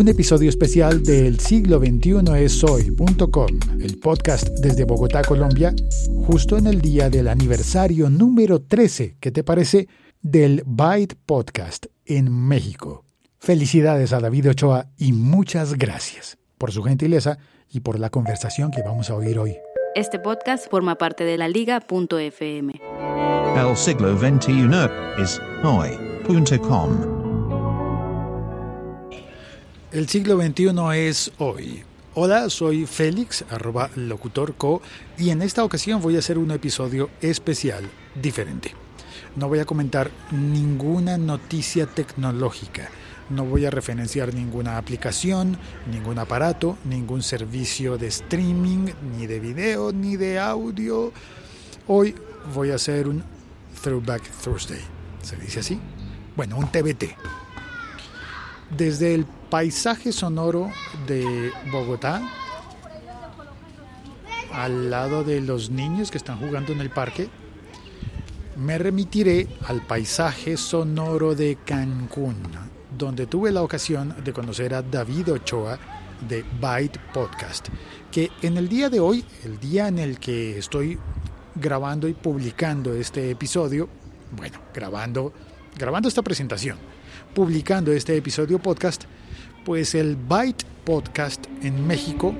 un episodio especial del siglo XXI es hoy.com, el podcast desde Bogotá, Colombia, justo en el día del aniversario número 13, ¿qué te parece? Del Byte Podcast en México. Felicidades a David Ochoa y muchas gracias por su gentileza y por la conversación que vamos a oír hoy. Este podcast forma parte de la liga.fm. El siglo XXI es hoy.com. El siglo XXI es hoy. Hola, soy Félix, arroba locutorco, y en esta ocasión voy a hacer un episodio especial, diferente. No voy a comentar ninguna noticia tecnológica no voy a referenciar ninguna aplicación, ningún aparato, ningún servicio de streaming, ni de video, ni de audio. Hoy voy a hacer un Throwback Thursday. ¿Se dice así? Bueno, un TBT. Desde el paisaje sonoro de Bogotá, al lado de los niños que están jugando en el parque, me remitiré al paisaje sonoro de Cancún, donde tuve la ocasión de conocer a David Ochoa de Byte Podcast, que en el día de hoy, el día en el que estoy grabando y publicando este episodio, bueno, grabando, grabando esta presentación, publicando este episodio podcast, pues el Byte Podcast en México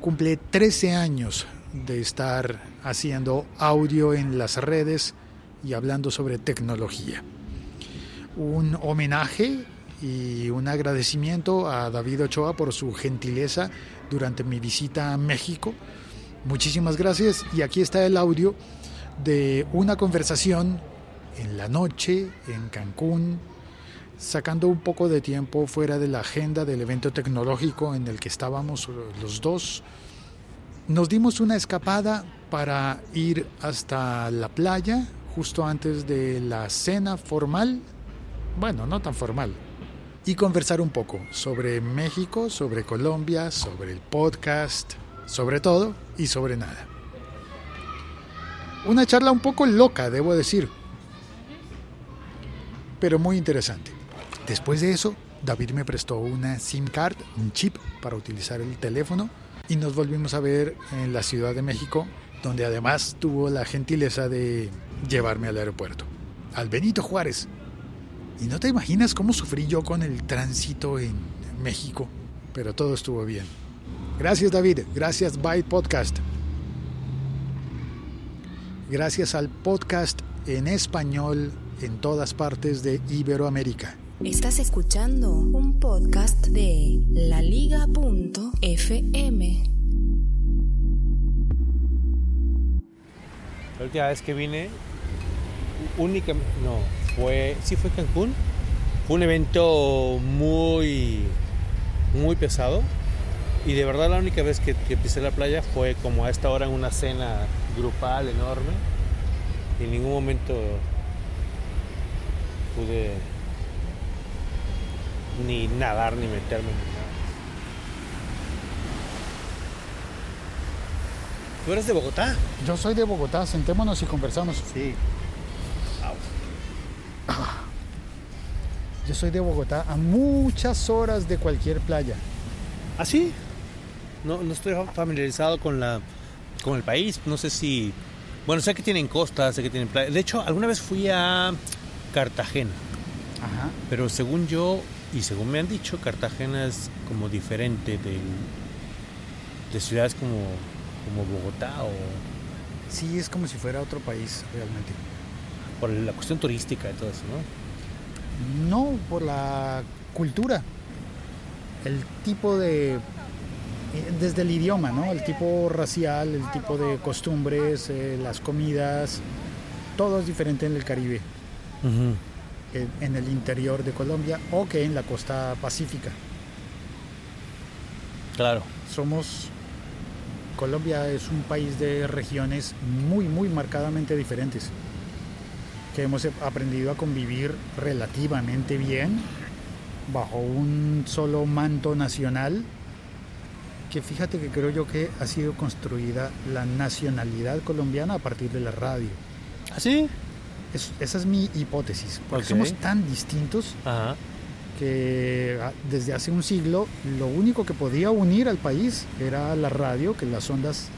cumple 13 años de estar haciendo audio en las redes y hablando sobre tecnología un homenaje y un agradecimiento a David Ochoa por su gentileza durante mi visita a México. Muchísimas gracias y aquí está el audio de una conversación en la noche en Cancún, sacando un poco de tiempo fuera de la agenda del evento tecnológico en el que estábamos los dos. Nos dimos una escapada para ir hasta la playa justo antes de la cena formal bueno, no tan formal, y conversar un poco sobre México, sobre Colombia, sobre el podcast, sobre todo y sobre nada. Una charla un poco loca, debo decir, pero muy interesante. Después de eso, David me prestó una SIM card, un chip para utilizar el teléfono y nos volvimos a ver en la Ciudad de México, donde además tuvo la gentileza de llevarme al aeropuerto, al Benito Juárez, y no te imaginas cómo sufrí yo con el tránsito en México, pero todo estuvo bien. Gracias David, gracias Byte Podcast. Gracias al podcast en español en todas partes de Iberoamérica. Estás escuchando un podcast de laliga.fm. La última vez que vine, únicamente, no, fue, sí fue Cancún. Fue un evento muy, muy pesado. Y de verdad la única vez que, pisé la playa fue como a esta hora en una cena grupal enorme. Y en ningún momento pude ni nadar ni meterme ni nada. ¿Tú eres de Bogotá? Yo soy de Bogotá, sentémonos y conversamos. Sí. Yo soy de Bogotá, a muchas horas de cualquier playa. ¿Ah, sí? No, no estoy familiarizado con, la, con el país. No sé si... Bueno, sé que tienen costas, sé que tienen playa. De hecho, alguna vez fui a Cartagena. Ajá. Pero según yo, y según me han dicho, Cartagena es como diferente del, de ciudades como, como Bogotá o... Sí, es como si fuera otro país realmente. Por la cuestión turística y todo eso, ¿no? No, por la cultura. El tipo de. Desde el idioma, ¿no? El tipo racial, el tipo de costumbres, eh, las comidas. Todo es diferente en el Caribe. En, el interior de Colombia o que en la costa pacífica. Claro. Somos. Colombia es un país de regiones muy, muy marcadamente diferentes que hemos aprendido a convivir relativamente bien bajo un solo manto nacional, que fíjate que creo yo que ha sido construida la nacionalidad colombiana a partir de la radio. ¿Ah, sí? Esa es mi hipótesis, porque somos tan distintos que ah, desde hace un siglo lo único que podía unir al país era la radio, que las ondas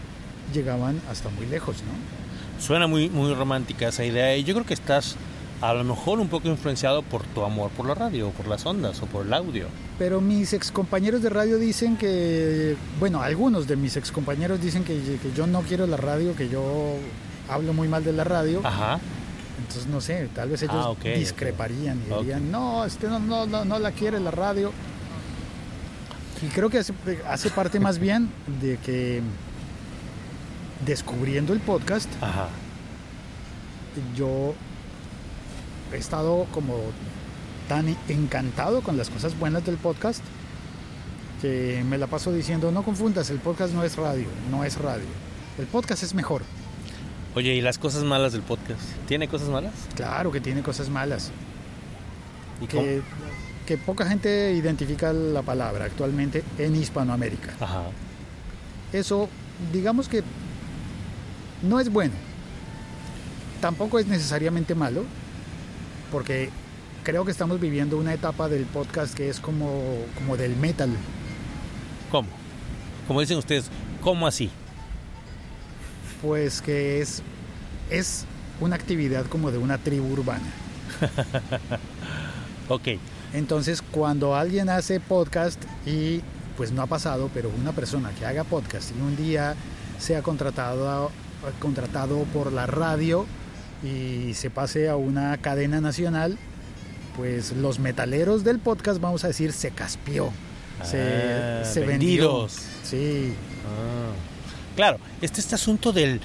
llegaban hasta muy lejos, ¿no? Suena muy, muy romántica esa idea y yo creo que estás a lo mejor un poco influenciado por tu amor por la radio, o por las ondas, o por el audio. Pero mis excompañeros de radio dicen que, bueno, algunos de mis excompañeros dicen que, que yo no quiero la radio, que yo hablo muy mal de la radio. Ajá. Entonces, no sé, tal vez ellos Ah, discreparían y dirían, no, este no, no, no, no la quiere la radio. Y creo que hace, hace parte más bien de que descubriendo el podcast, Ajá. yo he estado como tan encantado con las cosas buenas del podcast que me la paso diciendo, no confundas, el podcast no es radio, no es radio. El podcast es mejor. Oye, ¿y las cosas malas del podcast? ¿Tiene cosas malas? Claro que tiene cosas malas. ¿Y cómo? que, que poca gente identifica la palabra actualmente en Hispanoamérica. Ajá. Eso, digamos que no es bueno. Tampoco es necesariamente malo, porque creo que estamos viviendo una etapa del podcast que es como, como del metal. ¿Cómo? Como dicen ustedes, ¿cómo así? Pues que es, es una actividad como de una tribu urbana. Ok. Entonces, cuando alguien hace podcast y pues no ha pasado, pero una persona que haga podcast y un día sea contratado, contratado por la radio y se pase a una cadena nacional, pues los metaleros del podcast, vamos a decir, se caspió. Se, Ah, se vendió. vendidos. Sí, Ah. Claro, este, este asunto del,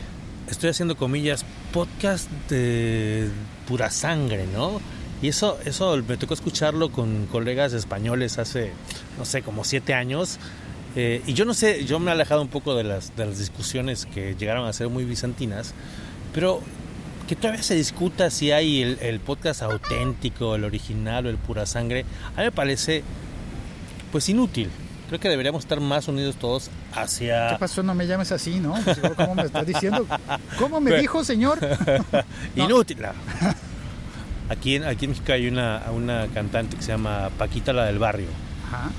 estoy haciendo comillas, podcast de pura sangre, ¿no? Y eso, eso me tocó escucharlo con colegas españoles hace, no sé, como siete años. Eh, y yo no sé, yo me he alejado un poco de las, de las discusiones que llegaron a ser muy bizantinas, pero que todavía se discuta si hay el, el podcast auténtico, el original o el pura sangre, a mí me parece pues inútil. Creo que deberíamos estar más unidos todos hacia... ¿qué pasó? No me llames así, ¿no? Pues, ¿Cómo me estás diciendo? ¿Cómo me dijo, señor? No. Inútil. no. Aquí, en- aquí en México hay una, una cantante que se llama Paquita la del Barrio. Ajá.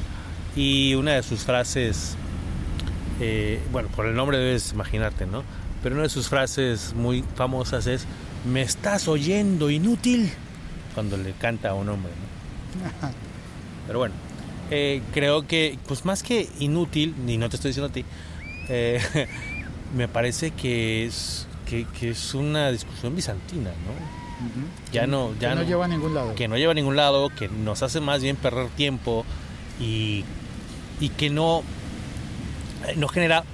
Y una de sus frases, eh, bueno, por el nombre debes imaginarte, ¿no? Pero una de sus frases muy famosas es, me estás oyendo inútil, cuando le canta a un hombre, ¿no? Pero bueno, eh, creo que, pues más que inútil, ni no te estoy diciendo a ti, eh, me parece que es, que, que es una discusión bizantina, ¿no? Ujú. Ya no, ya Que no no, lleva a ningún lado. que no lleva a ningún lado, que nos hace más bien perder tiempo y, y que no, eh, no genera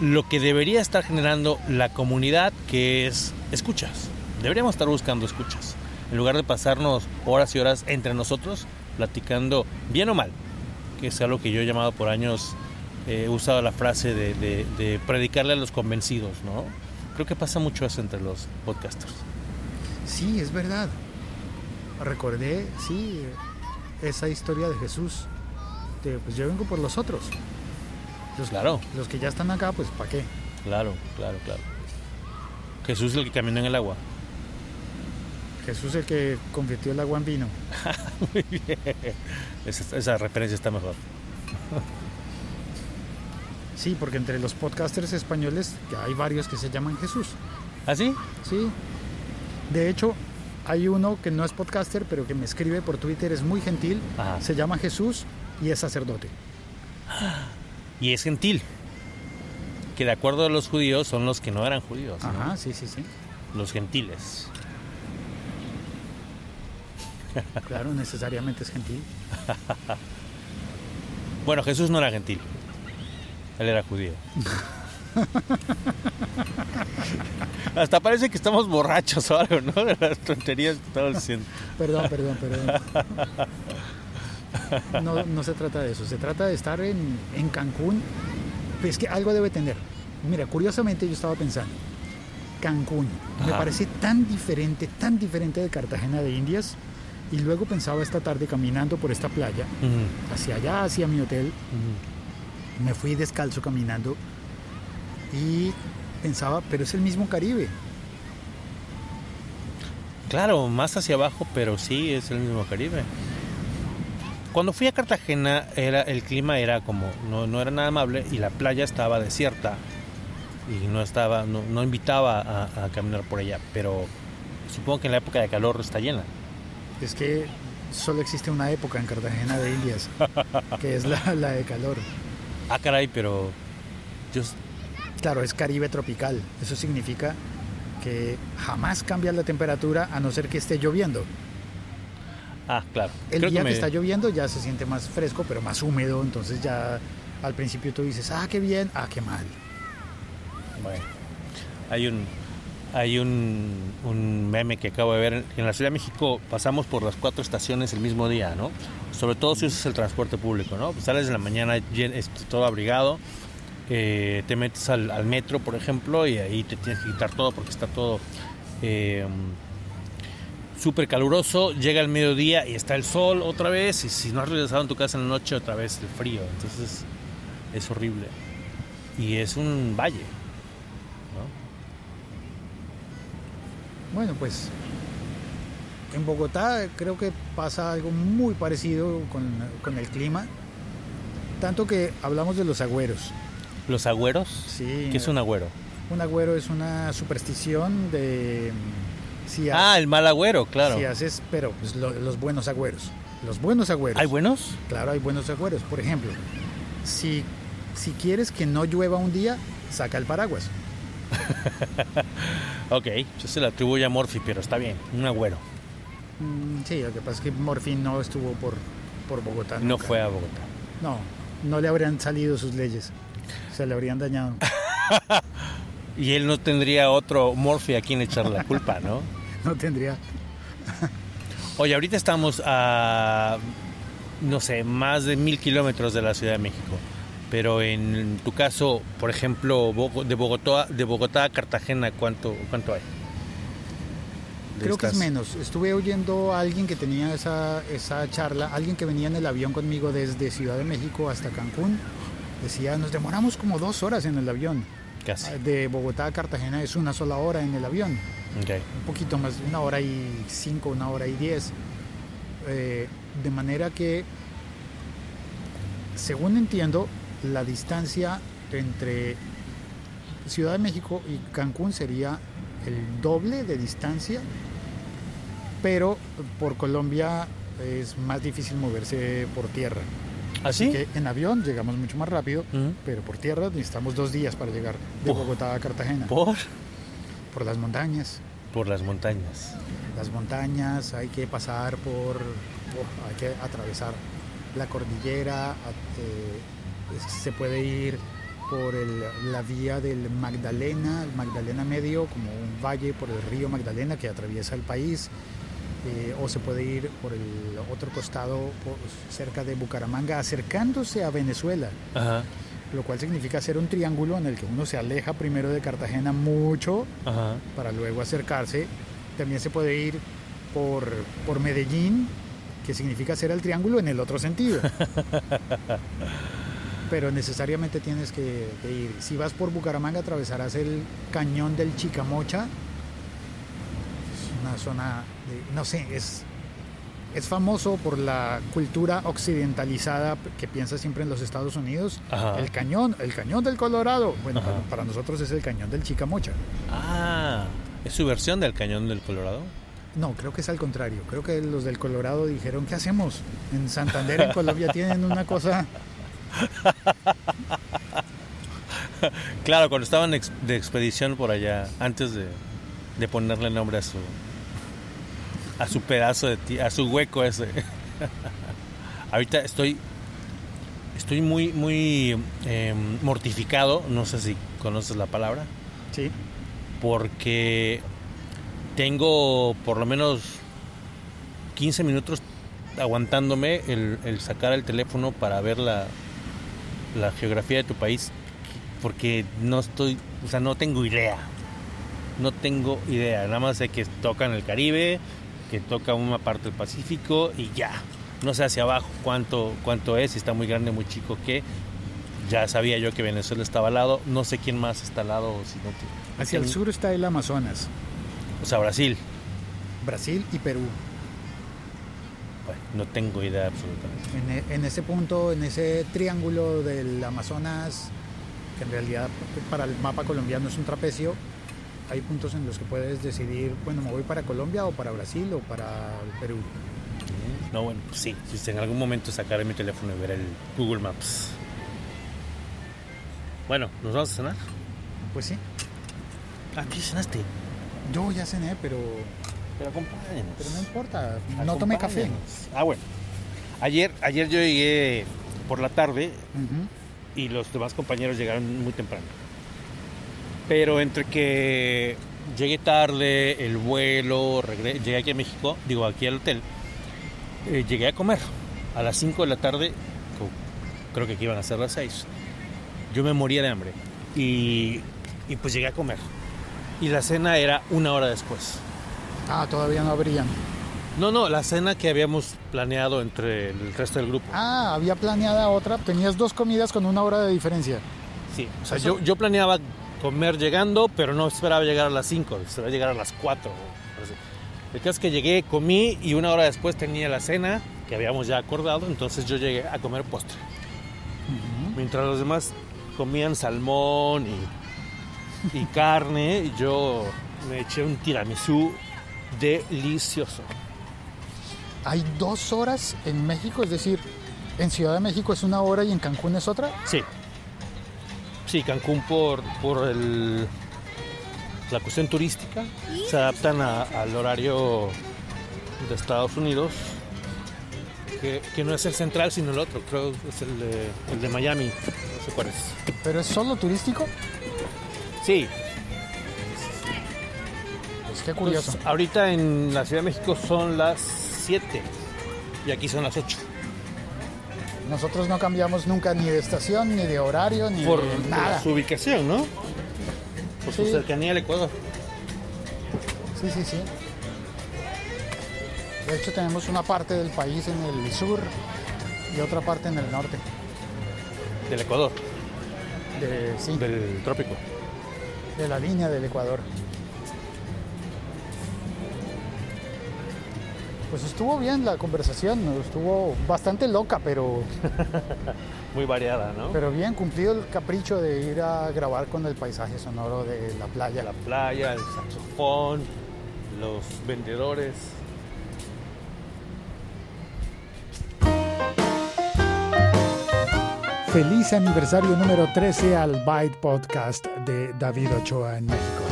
lo que debería estar generando la comunidad, que es escuchas. Deberíamos estar buscando escuchas, en lugar de pasarnos horas y horas entre nosotros platicando bien o mal, que es algo que yo he llamado por años, eh, he usado la frase de, de- de predicarle a los convencidos, ¿no? Creo que pasa mucho eso entre los podcasters. Sí, es verdad. Recordé, sí, esa historia de Jesús. De, pues yo vengo por los otros. Los, Claro. Los que ya están acá, pues ¿para qué? Claro, claro, claro. Jesús el que caminó en el agua. Jesús el que convirtió el agua en vino. Muy bien. Esa, esa referencia está mejor. Sí, porque entre los podcasters españoles hay varios que se llaman Jesús. ¿Ah, sí? Sí. De hecho, hay uno que no es podcaster, pero que me escribe por Twitter, es muy gentil. Ajá. Se llama Jesús y es sacerdote. Y es gentil. Que de acuerdo a los judíos son los que no eran judíos. ¿no? Ajá, sí, sí, sí. Los gentiles. Claro, necesariamente es gentil. Bueno, Jesús no era gentil. Él era judío. Hasta parece que estamos borrachos o algo, ¿no? De las tonterías que estamos diciendo. Perdón, perdón, perdón. No, no se trata de eso, se trata de estar en, en Cancún. Pues que algo debe tener. Mira, curiosamente yo estaba pensando, Cancún me Ajá. parece tan diferente, tan diferente de Cartagena de Indias. Y luego pensaba esta tarde caminando por esta playa, hacia allá, hacia mi hotel, me fui descalzo caminando y pensaba, pero es el mismo Caribe. Claro, más hacia abajo, pero sí es el mismo Caribe. Cuando fui a Cartagena, era, el clima era como, no, no era nada amable y la playa estaba desierta y no estaba, no, no invitaba a, a caminar por ella, pero supongo que en la época de calor está llena. Es que solo existe una época en Cartagena de Indias, que es la, la de calor. Ah, caray, pero yo, Claro, es Caribe tropical. Eso significa que jamás cambia la temperatura a no ser que esté lloviendo. ah, claro. El Creo día que, me- está lloviendo ya se siente más fresco, pero más húmedo. Entonces ya al principio tú dices, ah, qué bien, ah, qué mal. Bueno, hay un hay un, meme que acabo de ver en la Ciudad de México pasamos por las cuatro estaciones el mismo día, ¿no? Sobre todo si usas el transporte público, ¿no? Pues sales de la mañana todo abrigado, eh, te metes al, al metro, por ejemplo, y ahí te tienes que quitar todo porque está todo eh, súper caluroso. Llega el mediodía y está el sol otra vez, y si no has regresado en tu casa en la noche, otra vez el frío. Entonces es horrible. Y es un valle. ¿no? Bueno, pues en Bogotá creo que pasa algo muy parecido con, con el clima. Tanto que hablamos de los agüeros. ¿Los agüeros? Sí. ¿Qué es un agüero? Un agüero es una superstición de... mm, Si, ha- Ah, el mal agüero, claro. si haces, pero pues, lo- los buenos agüeros. Los buenos agüeros. ¿Hay buenos? Claro, hay buenos agüeros. Por ejemplo, si, si quieres que no llueva un día, saca el paraguas. Ok, yo se lo atribuyo a Morphy, pero está bien, un agüero. Mm, sí, lo que pasa es que Morfín no estuvo por, por Bogotá. No fue a Bogotá. No, no le habrían salido sus leyes. Se le habrían dañado. Y él no tendría otro Morphy a quien echarle la culpa, ¿no? No tendría. Oye, ahorita estamos a, no sé, más de mil kilómetros de la Ciudad de México. Pero en tu caso, por ejemplo, de Bogotá, de Bogotá a Cartagena, ¿cuánto, cuánto hay? Creo que es menos. Estuve oyendo a alguien que tenía esa, esa charla, alguien que venía en el avión conmigo desde Ciudad de México hasta Cancún. Decía, nos demoramos como dos horas en el avión. Casi. De Bogotá a Cartagena es una sola hora en el avión. Ok. un poquito más, una hora y cinco, una hora y diez. Eh, de manera que, según entiendo, la distancia entre Ciudad de México y Cancún sería el doble de distancia, pero por Colombia es más difícil moverse por tierra. ¿Ah, sí? Que en avión llegamos mucho más rápido, pero por tierra necesitamos dos días para llegar de. Bogotá a Cartagena, ¿Por? por las montañas. Por las montañas. las montañas, hay que pasar por, oh, hay que atravesar la cordillera, eh, se puede ir por el- la vía del Magdalena, el Magdalena Medio, como un valle por el río Magdalena que atraviesa el país, eh, o se puede ir por el otro costado, por- cerca de Bucaramanga, acercándose a Venezuela, Ajá. lo cual significa hacer un triángulo en el que uno se aleja primero de Cartagena mucho Ajá. para luego acercarse. También se puede ir por, por Medellín, que significa hacer el triángulo en el otro sentido. Pero necesariamente tienes que, que ir. Si vas por Bucaramanga, atravesarás el cañón del Chicamocha. Es una zona, de- no sé, es, es famoso por la cultura occidentalizada que piensa siempre en los Estados Unidos. Ajá. El cañón, el cañón del Colorado. Bueno, para, para nosotros es el cañón del Chicamocha. Ah, ¿es su versión del cañón del Colorado? No, creo que es al contrario. Creo que los del Colorado dijeron, ¿qué hacemos? En Santander, en Colombia, tienen una cosa... Claro, cuando estaban de expedición por allá, antes de, de ponerle nombre a su a su pedazo de ti, a su hueco ese. Ahorita estoy estoy muy muy eh, mortificado, no sé si conoces la palabra, Sí, porque tengo por lo menos 15 minutos aguantándome el, el sacar el teléfono para ver la, la geografía de tu país, porque no estoy, o sea, no tengo idea. No tengo idea, nada más sé que toca en el Caribe, que toca una parte del Pacífico y ya. No sé hacia abajo cuánto, cuánto es, si está muy grande, muy chico, que ya sabía yo que Venezuela estaba al lado, no sé quién más está al lado, si no te- hacia el sur está el Amazonas, O sea, Brasil. Brasil y Perú. Bueno, no tengo idea absolutamente. En, e- en ese punto, en ese triángulo del Amazonas, que en realidad para el mapa colombiano es un trapecio, hay puntos en los que puedes decidir, bueno, me voy para Colombia o para Brasil o para el Perú. No, bueno, pues sí. Si en algún momento sacaré mi teléfono y ver el Google Maps. Bueno, ¿nos vamos a cenar? Pues sí, Ah, ¿qué cenaste? yo ya cené, pero, Pero acompáñanos. pero no importa, no tomé café. Ah, bueno. Ayer, ayer yo llegué por la tarde y los demás compañeros llegaron muy temprano. Pero entre que llegué tarde, el vuelo, llegué aquí a México, digo aquí al hotel, eh, llegué a comer a las 5 de la tarde, creo que aquí iban a ser las 6. Yo me moría de hambre y, y pues llegué a comer. Y la cena era una hora después. Ah, todavía no habrían. No, no, la cena que habíamos planeado entre el resto del grupo. Ah, había planeada otra, tenías dos comidas con una hora de diferencia. Sí, o sea, yo, yo planeaba comer llegando, pero no esperaba llegar a las 5, esperaba llegar a las 4. El caso es que llegué, comí y una hora después tenía la cena que habíamos ya acordado, entonces yo llegué a comer postre. Mientras los demás comían salmón y, y carne, yo me eché un tiramisú delicioso. Hay dos horas en México, es decir, en Ciudad de México es una hora y en Cancún es otra. Sí. Sí, Cancún por, por el, la cuestión turística se adaptan a- al horario de Estados Unidos, que, que no es el central sino el otro, creo que es el de, el de Miami, no sé cuál es. Pero es solo turístico. Sí, qué curioso. pues, ahorita en la Ciudad de México son las 7 y aquí son las 8. Nosotros no cambiamos nunca ni de estación, ni de horario, ni Por de nada. su ubicación, ¿no? Por su cercanía al Ecuador. Sí, sí, sí. De hecho, tenemos una parte del país en el sur y otra parte en el norte. Del Ecuador, De, sí, del trópico. de la línea del Ecuador. Pues estuvo bien la conversación, estuvo bastante loca, pero, Muy variada, ¿no? pero bien cumplido el capricho de ir a grabar con el paisaje sonoro de la playa. la playa, el saxofón, los vendedores. Feliz aniversario número 13 al Byte Podcast de David Ochoa en México.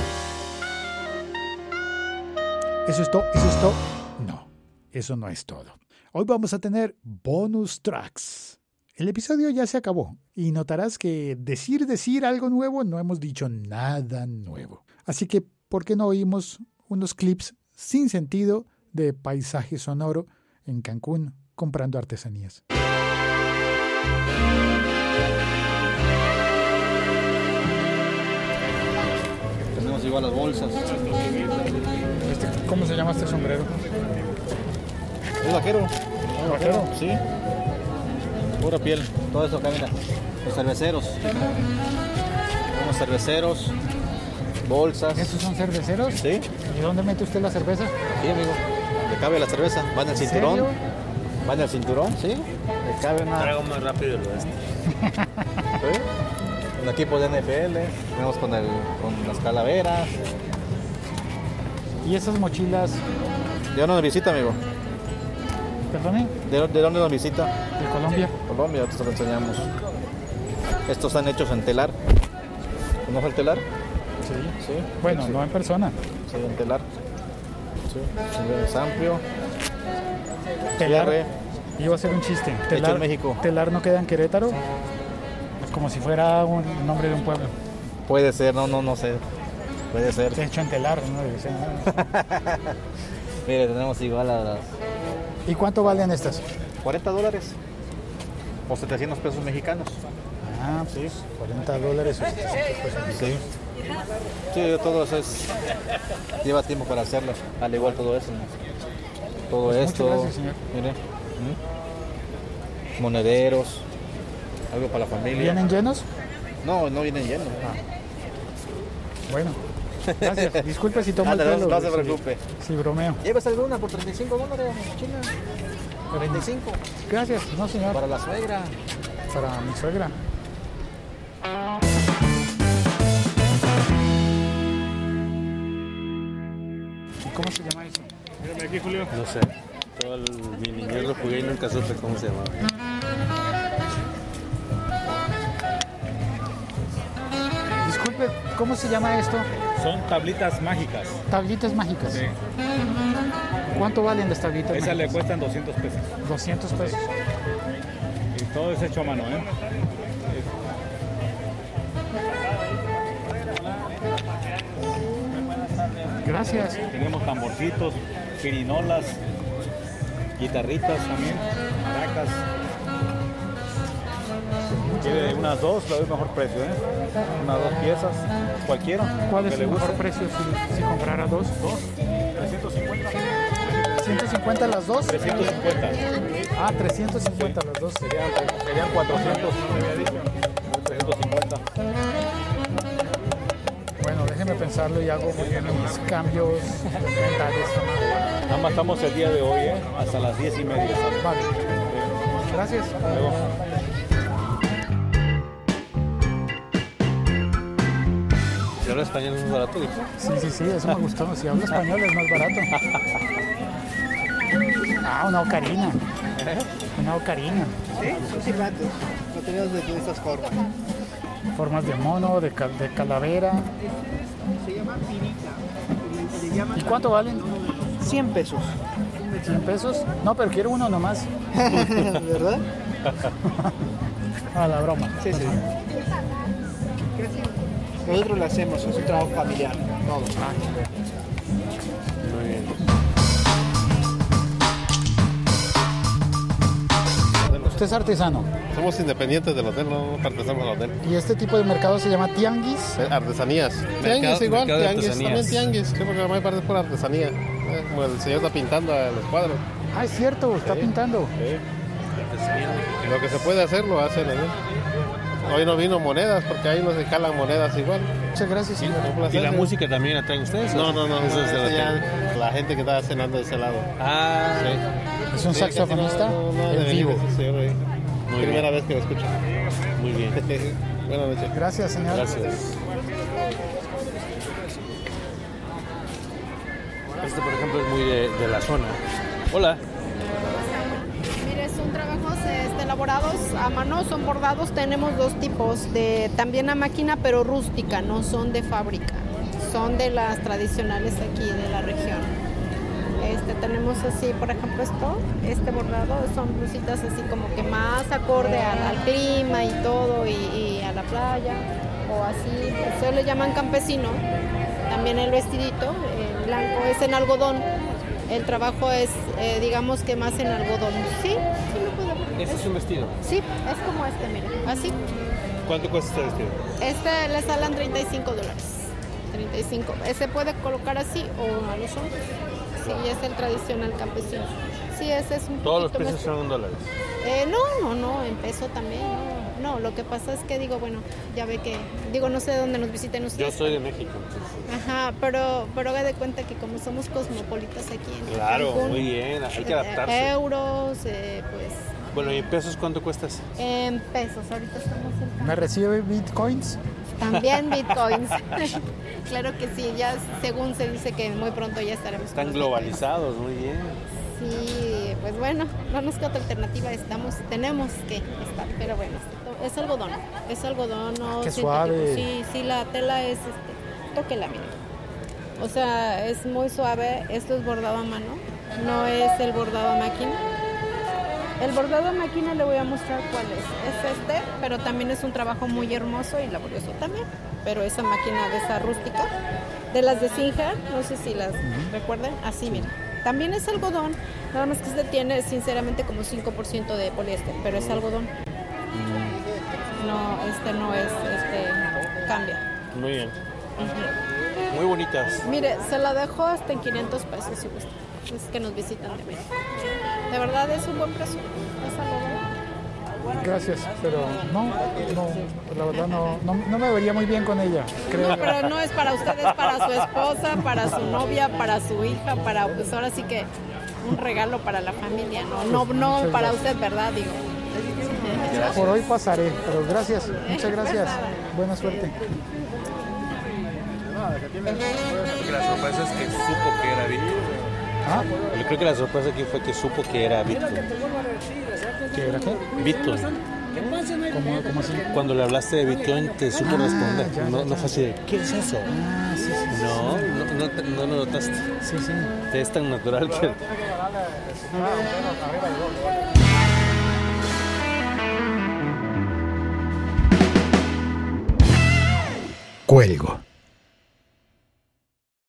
¿Eso es todo? ¿Eso es todo? No, eso no es todo. Hoy vamos a tener bonus tracks. El episodio ya se acabó y notarás que decir decir algo nuevo no hemos dicho nada nuevo. Así que, ¿por qué no oímos unos clips sin sentido de paisaje sonoro en Cancún comprando artesanías? Tenemos igual las bolsas. Este, ¿Cómo se llama este sombrero? ¿Es vaquero? vaquero? Sí. Pura piel. Todo eso acá, mira. Los cerveceros. Unos cerveceros. Bolsas. ¿Estos son cerveceros? Sí. ¿Y dónde mete usted la cerveza? Sí, amigo. Le cabe la cerveza. Va en el ¿En cinturón. serio? Va en el cinturón, sí. Le cabe una. Trago más rápido el oeste. ¿Sí? Un equipo de NFL. Tenemos con, el, con las calaveras. ¿Y esas mochilas, ¿De dónde nos visita, amigo? Perdone, ¿De, de dónde nos visita? de Colombia? Colombia, te lo enseñamos. Estos están hechos en telar. ¿Conoce el telar? Sí. Sí. Bueno, Sí. no en persona. Sí, en telar. Sí, es amplio. Telar. Cierre. Iba a ser un chiste. Hecho Telar, en México. Telar no queda en Querétaro. Es como si fuera un nombre de un pueblo. Puede ser, no, no, no sé. Puede ser. Se ha hecho en Telar, ¿no? Debe ser. Mire, tenemos igual a las ¿Y cuánto valen estas? 40 dólares o 700 pesos mexicanos. Ah, sí. 40 dólares o 700 pesos. Sí. Sí, todo eso es. Lleva tiempo para hacerlo. Al igual todo eso. ¿no? Todo Pues esto. gracias, señor. Mire. ¿Mm? Monederos. Algo para la familia. ¿Vienen llenos? No, no vienen llenos. Bueno. Gracias. Disculpe si tomo el pelo. no se preocupe. Si bromeo. Llevas alguna por 35 dólares, China. 35. Gracias, no señor. Para la suegra. Para mi suegra. ¿Y cómo se llama eso? No sé. Todo el, mi niñez lo jugué y nunca supe cómo se llamaba. ¿Cómo se llama esto? Son tablitas mágicas. Tablitas mágicas. Sí. ¿Cuánto valen las tablitas Esas le mágicas? cuestan 200 pesos. 200 pesos. Y todo es hecho a mano, ¿eh? Gracias. Tenemos tamborcitos, pirinolas, guitarritas también, maracas. Quiere unas dos, le doy mejor precio, ¿eh? Unas dos piezas, cualquiera. ¿Cuál es el mejor precio si, si comprara dos? Dos, 350. 150 las dos. 350. Ah, 350 las dos. Serían, serían 400. 350. Bueno, déjeme pensarlo y hago mis cambios mentales. Nada más estamos el día de hoy, ¿eh? Hasta las 10 y media. estamos. Vale. Gracias. Luego. Español es muy barato, dijo. Sí, sí, sí, eso me gustó. Si hablo español es más barato. Ah, una ocarina. Una ocarina. Sí, son silbatos. Lo tenemos de estas formas. Formas de mono, de, cal- de calavera. Se llama pirita. Le llaman ¿Y cuánto valen? 100 pesos. ¿100 pesos? No, pero quiero uno nomás. ¿Verdad? A la broma. Sí, sí. Nosotros lo hacemos, es un trabajo familiar. Todo. Muy bien. Usted es artesano. Somos independientes del hotel, no pertenecemos al hotel. Y este tipo de mercado se llama tianguis. Eh, Artesanías. Mercado- tianguis igual, tianguis, también tianguis. Sí, porque la mayor parte es por artesanía. Eh, como el señor está pintando a los cuadros. Ah, es cierto, está pintando. Lo que se puede hacer lo hacen. Hoy no vino monedas porque ahí no se jalan monedas igual. Muchas gracias, señor. Un ¿Y la música también la traen ustedes? No, no, no. La gente que está cenando de ese lado. Ah, Es un Sí, saxofonista no- no- no en vivo. Muy Primera vez que lo escucho. muy bien. Buenas noches. Gracias, señor. Gracias. Este, por ejemplo, es muy de, de la zona. Hola. Elaborados a mano, son bordados. Tenemos dos tipos, de también a máquina, pero rústica, no son de fábrica. Son de las tradicionales aquí de la región. Este, tenemos así, por ejemplo, esto, este bordado, son blusitas así como que más acorde al, clima y todo, y, y a la playa, o así, eso le llaman campesino. También el vestidito, el blanco, es en algodón. El trabajo es, eh, digamos que más en algodón. Sí, Este es un vestido. Sí, es como este, mira, así. ¿Cuánto cuesta este vestido? Este le salen 35 dólares. 35. Ese puede colocar así o a los hombros. Sí, es el tradicional campesino. Sí, ese es un Todos los precios más- son en dólares. Eh, no, no, no, en peso también. No, no, lo que pasa es que digo, bueno, ya ve que, digo, no sé dónde nos visiten Yo ustedes. soy de México, entonces. Ajá, pero, pero haga de cuenta que como somos cosmopolitas aquí en Claro, Cancún, muy bien, hay que eh, adaptarse. euros, eh, pues Bueno, ¿y en pesos cuánto cuestas? en pesos. Ahorita estamos en ¿Me recibe bitcoins? También bitcoins. claro que sí, ya según se dice que muy pronto ya estaremos. con Están globalizados, muy bien. Sí, pues bueno, no nos queda otra alternativa, estamos, tenemos que estar, pero bueno, es algodón, es algodón, no Qué sintético. suave. Sí, sí, la tela es, este, tóquela, mira. O sea, es muy suave, esto es bordado a mano, no es el bordado a máquina. El bordado a máquina le voy a mostrar cuál es. Es este, pero también es un trabajo muy hermoso y laborioso también. Pero esa máquina de esa rústica, de las de Singer, no sé si las recuerdan, así mira. También es algodón, nada más que este tiene sinceramente como 5% de poliéster, pero es algodón. No, este no es, este cambia. Muy bien. Muy bonitas. Mire, se la dejo hasta en 500 pesos si gusta. Es que nos visitan de México. De verdad es un buen precio. Gracias, pero no, no, la verdad no, no, no me vería muy bien con ella, creo. No, pero no es para usted, es para su esposa, para su novia, para su hija, para pues ahora sí que un regalo para la familia, no, no, no para usted, ¿verdad? Digo. Por hoy pasaré, pero gracias, muchas gracias. Buena suerte. La sorpresa es que supo que era Víctor. ¿Ah? Yo creo que la sorpresa aquí fue que supo que era Víctor. ¿Qué era qué? Víctor. ¿Cómo, cómo así? Cuando le hablaste de Bitcoin te supo Ah, responder. ya, no, no fue así de, ¿qué es eso? Ah, sí, sí, sí. No, no, no, te- no lo notaste. Sí, sí. Es tan natural que... Cuelgo.